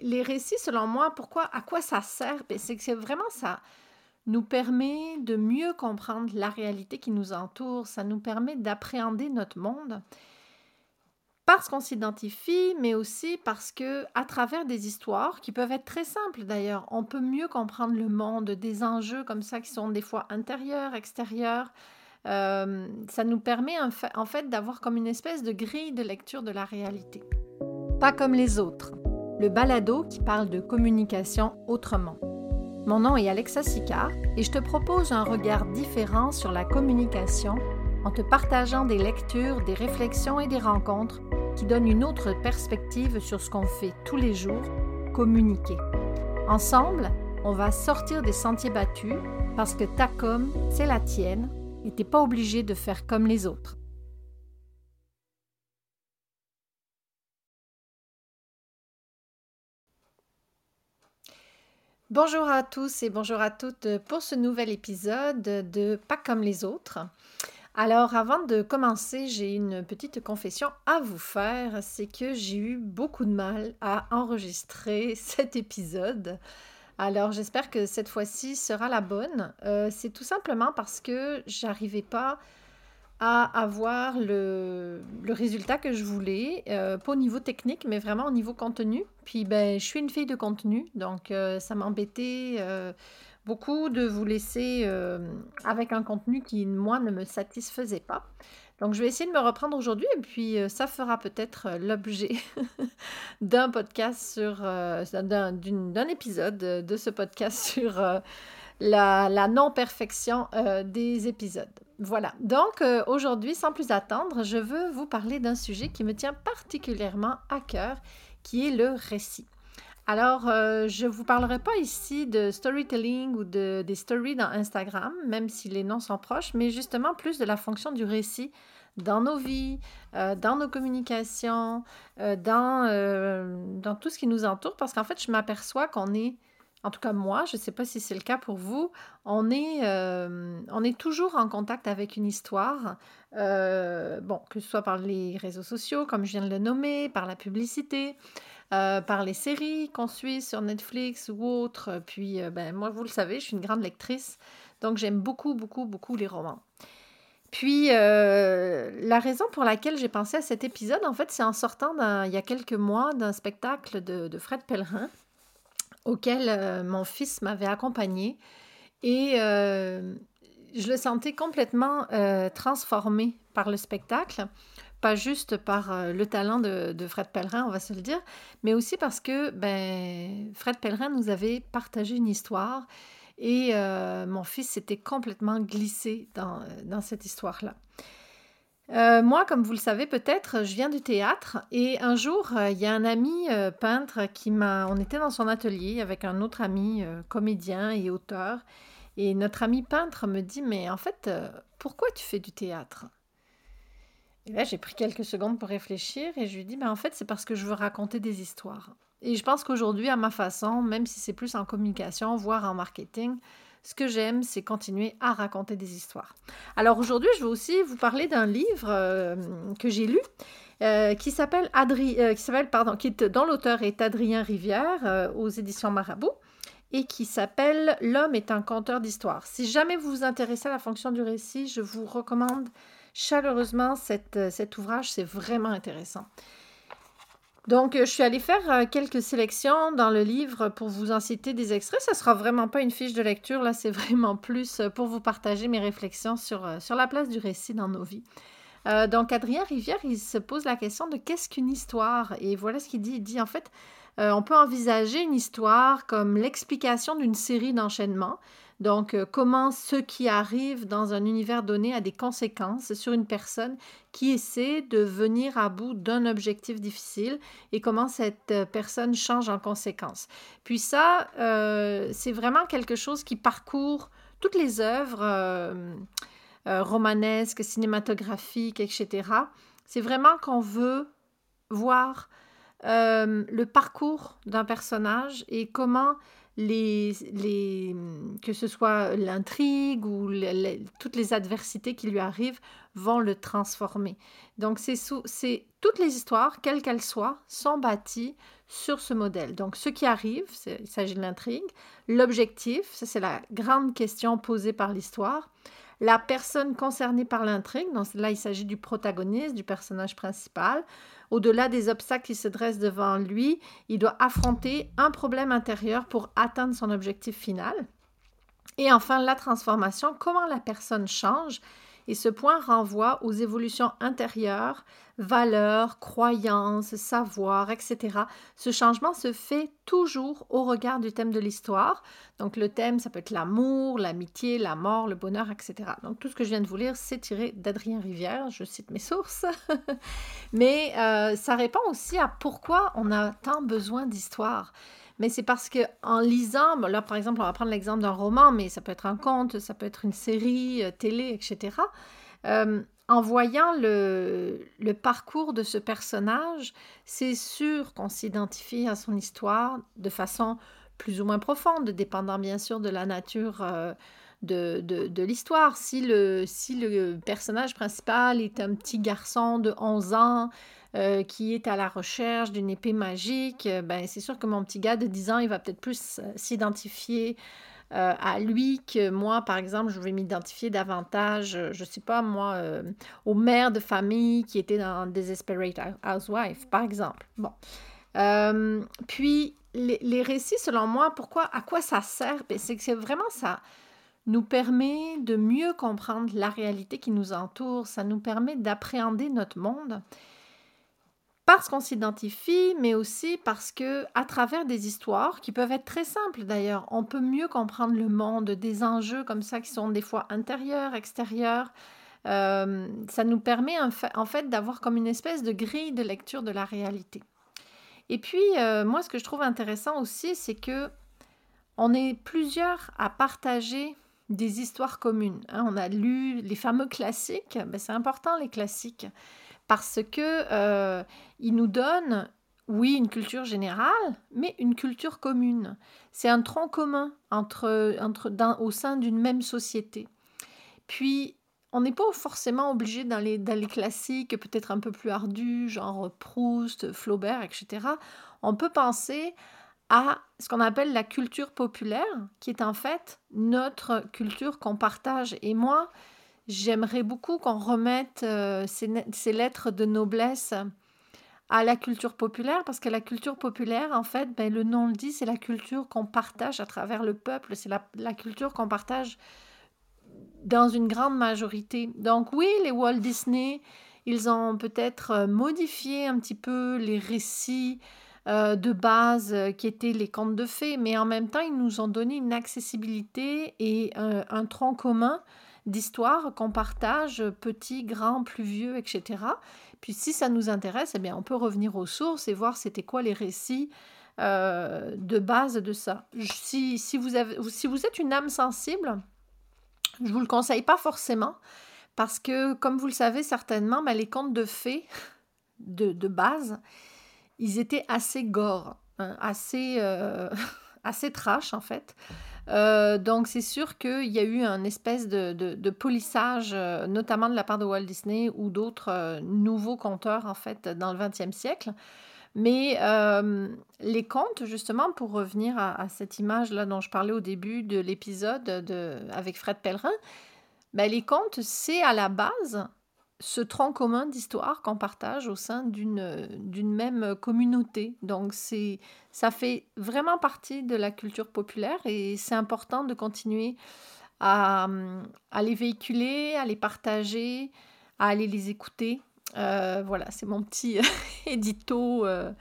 Les, récits, selon moi, pourquoi, à quoi ça sert? Ben, C'est que vraiment ça nous permet de mieux comprendre la réalité qui nous entoure, ça nous permet d'appréhender notre monde parce qu'on s'identifie, mais aussi parce que à travers des histoires qui peuvent être très simples d'ailleurs, on peut mieux comprendre le monde, des enjeux comme ça qui sont des fois intérieurs, extérieurs. Euh, ça nous permet en fait d'avoir comme une espèce de grille de lecture de la réalité. Pas comme les autres. Le balado qui parle de communication autrement. Mon nom est Alexa Sicard et je te propose un regard différent sur la communication en te partageant des lectures, des réflexions et des rencontres qui donnent une autre perspective sur ce qu'on fait tous les jours, communiquer. Ensemble, on va sortir des sentiers battus parce que ta com, c'est la tienne et t'es pas obligé de faire comme les autres. Bonjour à tous et bonjour à toutes pour ce nouvel épisode de Pas comme les autres. Alors, avant de commencer, j'ai une petite confession à vous faire. C'est que j'ai eu beaucoup de mal à enregistrer cet épisode. Alors, j'espère que cette fois-ci sera la bonne. Euh, c'est tout simplement parce que j'arrivais pas à avoir le, résultat que je voulais, euh, pas au niveau technique, mais vraiment au niveau contenu. Puis, ben, je suis une fille de contenu, donc euh, ça m'embêtait beaucoup de vous laisser euh, avec un contenu qui, moi, ne me satisfaisait pas. Donc, je vais essayer de me reprendre aujourd'hui et puis euh, ça fera peut-être euh, l'objet d'un podcast sur, d'un épisode de ce podcast sur la, non-perfection des épisodes. Voilà, donc aujourd'hui, sans plus attendre, je veux vous parler d'un sujet qui me tient particulièrement à cœur, qui est le récit. Alors, euh, je ne vous parlerai pas ici de storytelling ou de, des stories dans Instagram, même si les noms sont proches, mais justement plus de la fonction du récit dans nos vies, euh, dans nos communications, euh, dans, dans tout ce qui nous entoure, parce qu'en fait, je m'aperçois qu'on est, en tout cas moi, je ne sais pas si c'est le cas pour vous, on est, on est toujours en contact avec une histoire, bon, que ce soit par les réseaux sociaux, comme je viens de le nommer, par la publicité. Euh, par les séries qu'on suit sur Netflix ou autres. Puis, euh, ben, moi, vous le savez, je suis une grande lectrice, donc j'aime beaucoup, beaucoup, beaucoup les romans. Puis, euh, la raison pour laquelle j'ai pensé à cet épisode, en fait, c'est en sortant il y a quelques mois d'un spectacle de, Fred Pellerin auquel mon fils m'avait accompagné. Et je le sentais complètement transformé par le spectacle pas juste par euh, le talent de, Fred Pellerin, on va se le dire, mais aussi parce que ben, Fred Pellerin nous avait partagé une histoire et euh, mon fils s'était complètement glissé dans, dans cette histoire-là. Euh, moi, comme vous le savez peut-être, je viens du théâtre et un jour, il y a un ami peintre qui m'a... On était dans son atelier avec un autre ami comédien et auteur et notre ami peintre me dit, mais en fait, pourquoi tu fais du théâtre? Et là, j'ai pris quelques secondes pour réfléchir et je lui ai dit, ben, en fait, c'est parce que je veux raconter des histoires. Et je pense qu'aujourd'hui, à ma façon, même si c'est plus en communication, voire en marketing, ce que j'aime, c'est continuer à raconter des histoires. Alors aujourd'hui, je vais aussi vous parler d'un livre euh, que j'ai lu. Euh, qui s'appelle euh, qui s'appelle pardon qui est dans l'auteur est Adrien Rivière aux éditions Marabout et qui s'appelle L'homme est un conteur d'histoire. Si jamais vous vous intéressez à la fonction du récit, je vous recommande chaleureusement cet ouvrage, c'est vraiment intéressant. Donc, euh, je suis allée faire euh, quelques sélections dans le livre pour vous en citer des extraits. Ce ne sera vraiment pas une fiche de lecture, là, c'est vraiment plus pour vous partager mes réflexions sur, sur la place du récit dans nos vies. donc, Adrien Rivière, il se pose la question de qu'est-ce qu'une histoire? Et voilà ce qu'il dit. Il dit en fait, on peut envisager une histoire comme l'explication d'une série d'enchaînements donc, euh, comment ce qui arrive dans un univers donné a des conséquences sur une personne qui essaie de venir à bout d'un objectif difficile et comment cette euh, personne change en conséquence. Puis ça, euh, c'est vraiment quelque chose qui parcourt toutes les œuvres romanesques, cinématographiques, etc. C'est vraiment qu'on veut voir euh, le parcours d'un personnage et comment les, les, que ce soit l'intrigue ou toutes les adversités qui lui arrivent vont le transformer. Donc, c'est toutes les histoires, quelles qu'elles soient, sont bâties sur ce modèle. Donc, ce qui arrive, il s'agit de l'intrigue. L'objectif, c'est la grande question posée par l'histoire. La personne concernée par l'intrigue, donc là il s'agit du protagoniste, du personnage principal. Au-delà des obstacles qui se dressent devant lui, il doit affronter un problème intérieur pour atteindre son objectif final. Et enfin, la transformation, comment la personne change et ce point renvoie aux évolutions intérieures, valeurs, croyances, savoirs, etc. Ce changement se fait toujours au regard du thème de l'histoire. Donc le thème, ça peut être l'amour, l'amitié, la mort, le bonheur, etc. Donc tout ce que je viens de vous lire, c'est tiré d'Adrien Rivière, je cite mes sources. Mais euh, ça répond aussi à pourquoi on a tant besoin d'histoire mais c'est parce que en lisant, là par exemple, on va prendre l'exemple d'un roman, mais ça peut être un conte, ça peut être une série euh, télé, etc. Euh, en voyant le, parcours de ce personnage, c'est sûr qu'on s'identifie à son histoire de façon plus ou moins profonde, dépendant bien sûr de la nature euh, de, l'histoire. Si le, si le personnage principal est un petit garçon de 11 ans, euh, qui est à la recherche d'une épée magique, euh, ben, c'est sûr que mon petit gars de 10 ans, il va peut-être plus euh, s'identifier à lui que moi, par exemple, je vais m'identifier davantage, je ne sais pas moi, au mère de famille qui était dans Desperate Housewife, par exemple. Bon. puis, les, les, récits, selon moi, pourquoi, à quoi ça sert? Ben, c'est que vraiment ça nous permet de mieux comprendre la réalité qui nous entoure, ça nous permet d'appréhender notre monde parce qu'on s'identifie, mais aussi parce que à travers des histoires qui peuvent être très simples d'ailleurs, on peut mieux comprendre le monde, des enjeux comme ça qui sont des fois intérieurs, extérieurs. Euh, ça nous permet en fait, d'avoir comme une espèce de grille de lecture de la réalité. Et puis euh, moi, ce que je trouve intéressant aussi, c'est que on est plusieurs à partager des histoires communes. Hein. on a lu les fameux classiques, ben, c'est important les classiques parce que euh, il nous donne, oui, une culture générale, mais une culture commune. C'est un tronc commun entre, au sein d'une même société. Puis, on n'est pas forcément obligé dans les classiques peut-être un peu plus ardus, genre Proust, Flaubert, etc. On peut penser à ce qu'on appelle la culture populaire, qui est en fait notre culture qu'on partage. Et moi, J'aimerais beaucoup qu'on remette euh, ces, lettres de noblesse à la culture populaire, parce que la culture populaire, en fait, ben, le nom le dit, c'est la culture qu'on partage à travers le peuple, c'est la, culture qu'on partage dans une grande majorité. Donc oui, les Walt Disney, ils ont peut-être euh, modifié un petit peu les récits euh, de base qui étaient les contes de fées, mais en même temps, ils nous ont donné une accessibilité et un tronc commun d'histoires qu'on partage, petits, grands, plus vieux, etc. Puis si ça nous intéresse, eh bien, on peut revenir aux sources et voir c'était quoi les récits euh, de base de ça. Si, si, vous êtes une âme sensible, je ne vous le conseille pas forcément, parce que, comme vous le savez certainement, ben, les contes de fées de, de, base, ils étaient assez gore, hein, assez, euh, assez trash en fait. Euh, donc, c'est sûr qu'il y a eu un espèce de, polissage, euh, notamment de la part de Walt Disney ou d'autres euh, nouveaux conteurs, en fait, dans le 20e siècle. Mais les contes, justement, pour revenir à, cette image-là dont je parlais au début de l'épisode avec Fred Pellerin, ben, les contes, c'est à la base ce tronc commun d'histoire qu'on partage au sein d'une même communauté. Donc c'est ça fait vraiment partie de la culture populaire et c'est important de continuer à, à, les véhiculer, à les partager, à aller les écouter. Euh, voilà, c'est mon petit édito euh,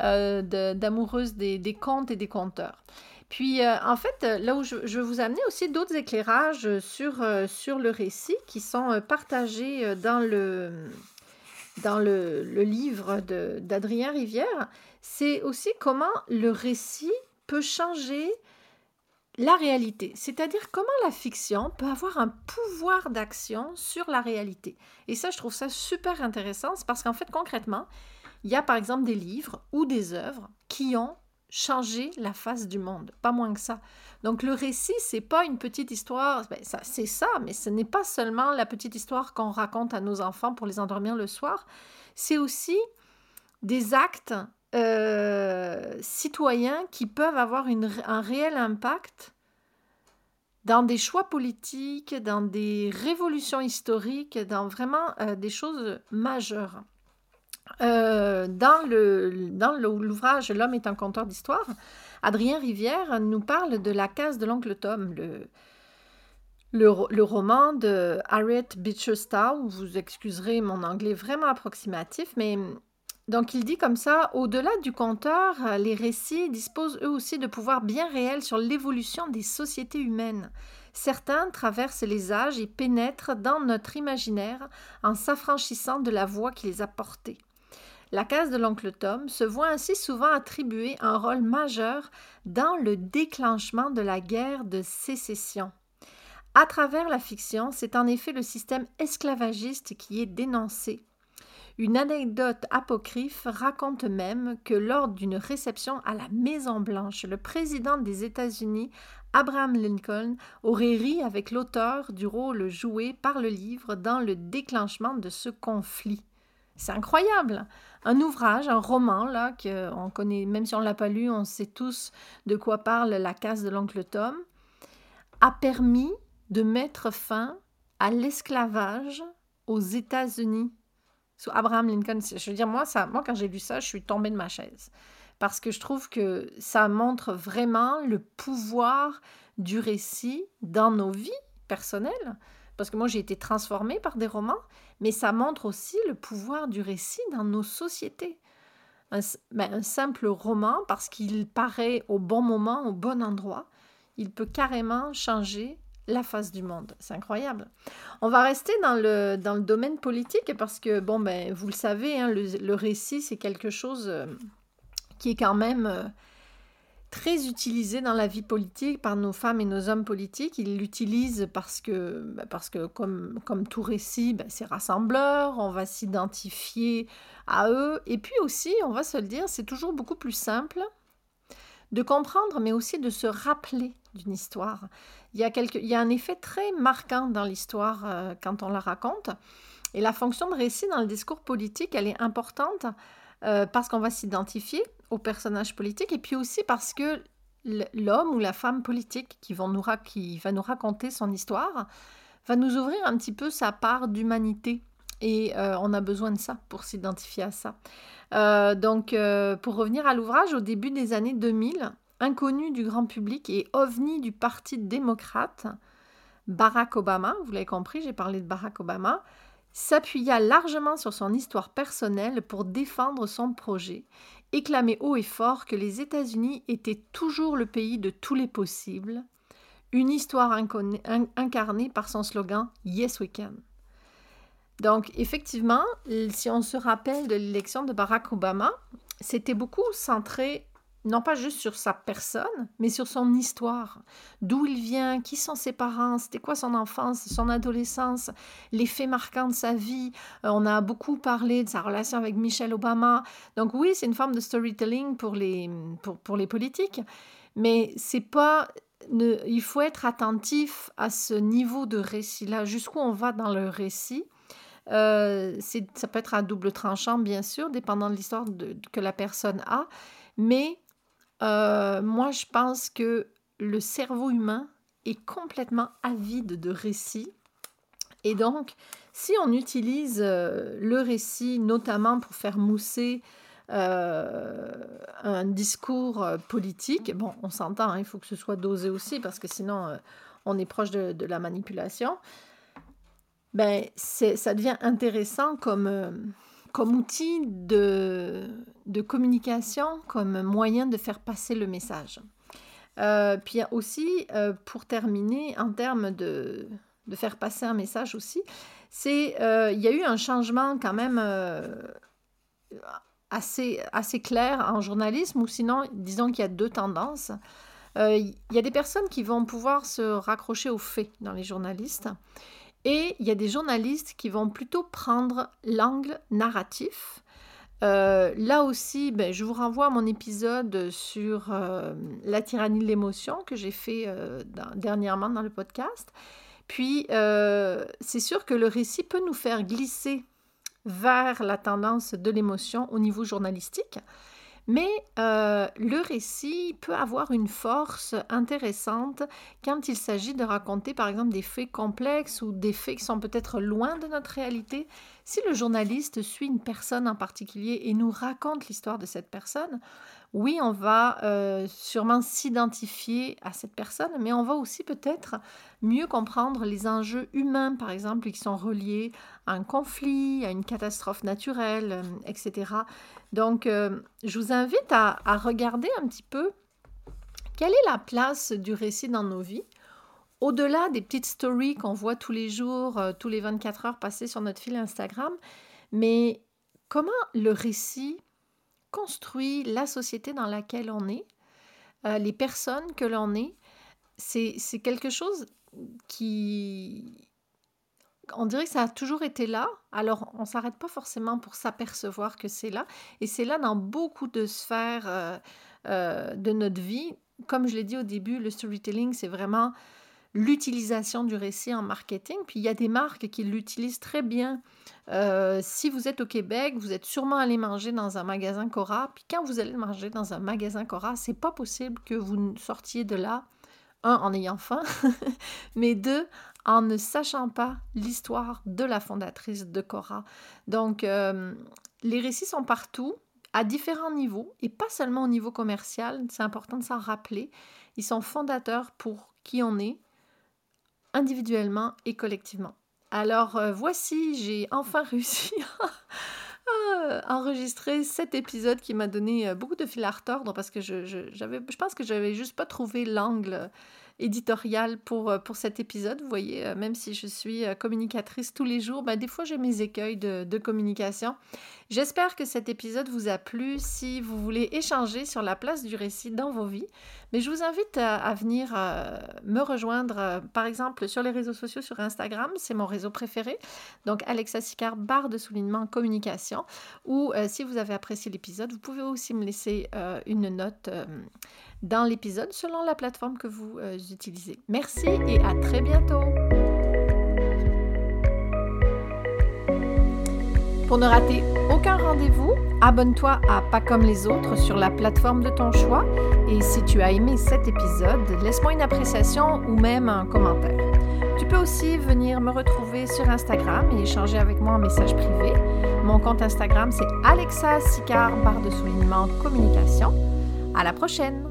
euh, d'amoureuse des, des contes et des conteurs. Puis, euh, en fait, euh, là où je, veux vous amener aussi d'autres éclairages sur, euh, sur le récit qui sont partagés dans le, dans le, le livre d'Adrien Rivière, c'est aussi comment le récit peut changer la réalité, c'est-à-dire comment la fiction peut avoir un pouvoir d'action sur la réalité. Et ça, je trouve ça super intéressant, parce qu'en fait, concrètement, il y a par exemple des livres ou des œuvres qui ont changé la face du monde, pas moins que ça. Donc le récit, c'est pas une petite histoire, ben, ça, c'est ça, mais ce n'est pas seulement la petite histoire qu'on raconte à nos enfants pour les endormir le soir, c'est aussi des actes euh, citoyens qui peuvent avoir un réel impact dans des choix politiques, dans des révolutions historiques, dans vraiment euh, des choses majeures. Euh, dans l'ouvrage L'homme est un conteur d'histoire, Adrien Rivière nous parle de la case de l'oncle Tom, le, le, roman de Harriet Beecher Stowe. Vous excuserez mon anglais vraiment approximatif, mais donc il dit comme ça, au-delà du conteur, les récits disposent eux aussi de pouvoirs bien réels sur l'évolution des sociétés humaines. Certains traversent les âges et pénètrent dans notre imaginaire en s'affranchissant de la voix qui les a portés. La case de l'oncle Tom se voit ainsi souvent attribuer un rôle majeur dans le déclenchement de la guerre de sécession. À travers la fiction, c'est en effet le système esclavagiste qui est dénoncé. Une anecdote apocryphe raconte même que lors d'une réception à la Maison Blanche, le président des États-Unis, Abraham Lincoln, aurait ri avec l'auteur du rôle joué par le livre dans le déclenchement de ce conflit. C'est incroyable. Un ouvrage, un roman, là, qu'on connaît, même si on ne l'a pas lu, on sait tous de quoi parle La case de l'oncle Tom, a permis de mettre fin à l'esclavage aux États-Unis. Sous Abraham Lincoln, je veux dire, moi, ça, moi quand j'ai lu ça, je suis tombée de ma chaise. Parce que je trouve que ça montre vraiment le pouvoir du récit dans nos vies personnelles. Parce que moi, j'ai été transformée par des romans, mais ça montre aussi le pouvoir du récit dans nos sociétés. Un, ben, un simple roman, parce qu'il paraît au bon moment, au bon endroit, il peut carrément changer la face du monde. C'est incroyable. On va rester dans le, dans le domaine politique parce que, bon, ben, vous le savez, hein, le, récit, c'est quelque chose euh, qui est quand même euh, très utilisé dans la vie politique par nos femmes et nos hommes politiques. Ils l'utilisent parce que, bah, parce que comme, comme tout récit, bah, c'est rassembleur, on va s'identifier à eux. Et puis aussi, on va se le dire, c'est toujours beaucoup plus simple de comprendre, mais aussi de se rappeler d'une histoire. Il y, a il y a un effet très marquant dans l'histoire euh, quand on la raconte. Et la fonction de récit dans le discours politique, elle est importante euh, parce qu'on va s'identifier au personnage politique et puis aussi parce que l'homme ou la femme politique qui va nous raconter son histoire va nous ouvrir un petit peu sa part d'humanité. Et euh, on a besoin de ça pour s'identifier à ça. Euh, donc, pour revenir à l'ouvrage, au début des années 2000, inconnu du grand public et ovni du Parti démocrate, Barack Obama, vous l'avez compris, j'ai parlé de Barack Obama, s'appuya largement sur son histoire personnelle pour défendre son projet, et clamait haut et fort que les États-Unis étaient toujours le pays de tous les possibles, une histoire incarnée par son slogan Yes We Can. Donc effectivement, si on se rappelle de l'élection de Barack Obama, c'était beaucoup centré non pas juste sur sa personne, mais sur son histoire. D'où il vient, qui sont ses parents, c'était quoi son enfance, son adolescence, les faits marquants de sa vie. Euh, on a beaucoup parlé de sa relation avec Michelle Obama. Donc oui, c'est une forme de storytelling pour les, pour, pour les politiques, mais c'est pas... Il faut être attentif à ce niveau de récit-là, jusqu'où on va dans le récit. Euh, ça peut être à double tranchant, bien sûr, dépendant de l'histoire que la personne a, mais euh, moi, je pense que le cerveau humain est complètement avide de récits. Et donc, si on utilise euh, le récit notamment pour faire mousser euh, un discours politique, bon, on s'entend, hein, il faut que ce soit dosé aussi parce que sinon on est proche de, la manipulation, ben, ça devient intéressant comme comme outil de, de, communication, comme moyen de faire passer le message. Euh, puis aussi, euh, pour terminer, en termes de, de, faire passer un message aussi, c'est euh, il y a eu un changement quand même assez, assez clair en journalisme, ou sinon, disons qu'il y a deux tendances. Il y a des personnes qui vont pouvoir se raccrocher aux faits dans les journalistes et il y a des journalistes qui vont plutôt prendre l'angle narratif Euh, là aussi, ben, je vous renvoie à mon épisode sur euh, la tyrannie de l'émotion que j'ai fait euh, dernièrement dans le podcast. Puis, c'est sûr que le récit peut nous faire glisser vers la tendance de l'émotion au niveau journalistique. Mais euh, le récit peut avoir une force intéressante quand il s'agit de raconter par exemple des faits complexes ou des faits qui sont peut-être loin de notre réalité. Si le journaliste suit une personne en particulier et nous raconte l'histoire de cette personne, oui, on va euh, sûrement s'identifier à cette personne, mais on va aussi peut-être mieux comprendre les enjeux humains, par exemple, qui sont reliés à un conflit, à une catastrophe naturelle, euh, etc. Donc, euh, je vous invite à, regarder un petit peu quelle est la place du récit dans nos vies. Au-delà des petites stories qu'on voit tous les jours, tous les 24 heures passées sur notre fil Instagram, mais comment le récit construit la société dans laquelle on est, euh, les personnes que l'on est, c'est quelque chose qui... On dirait que ça a toujours été là, alors on ne s'arrête pas forcément pour s'apercevoir que c'est là, et c'est là dans beaucoup de sphères euh, euh, de notre vie. Comme je l'ai dit au début, le storytelling, c'est vraiment l'utilisation du récit en marketing. Puis il y a des marques qui l'utilisent très bien. Euh, si vous êtes au Québec, vous êtes sûrement allé manger dans un magasin Cora. Puis quand vous allez manger dans un magasin Cora, c'est pas possible que vous sortiez de là, un, en ayant faim, mais deux, en ne sachant pas l'histoire de la fondatrice de Cora. Donc, euh, les récits sont partout, à différents niveaux, et pas seulement au niveau commercial, c'est important de s'en rappeler. Ils sont fondateurs pour qui on est, individuellement et collectivement. Alors euh, voici, j'ai enfin réussi à enregistrer cet épisode qui m'a donné euh, beaucoup de fil à retordre parce que je, je, je pense que j'avais juste pas trouvé l'angle éditorial pour, euh, pour cet épisode. Vous voyez, euh, même si je suis euh, communicatrice tous les jours, ben, des fois j'ai mes écueils de, de communication. J'espère que cet épisode vous a plu. Si vous voulez échanger sur la place du récit dans vos vies, mais je vous invite à, venir me rejoindre, par exemple, sur les réseaux sociaux, sur Instagram, c'est mon réseau préféré. Donc, Alexa Sicard, barre de soulignement communication. Ou si vous avez apprécié l'épisode, vous pouvez aussi me laisser une note dans l'épisode selon la plateforme que vous euh, utilisez. Merci et à très bientôt. Pour ne rater aucun rendez-vous, abonne-toi à Pas comme les autres sur la plateforme de ton choix et si tu as aimé cet épisode, laisse-moi une appréciation ou même un commentaire. Tu peux aussi venir me retrouver sur Instagram et échanger avec moi en message privé. Mon compte Instagram c'est Alexa Sicard, barre de soulignement communication. À la prochaine!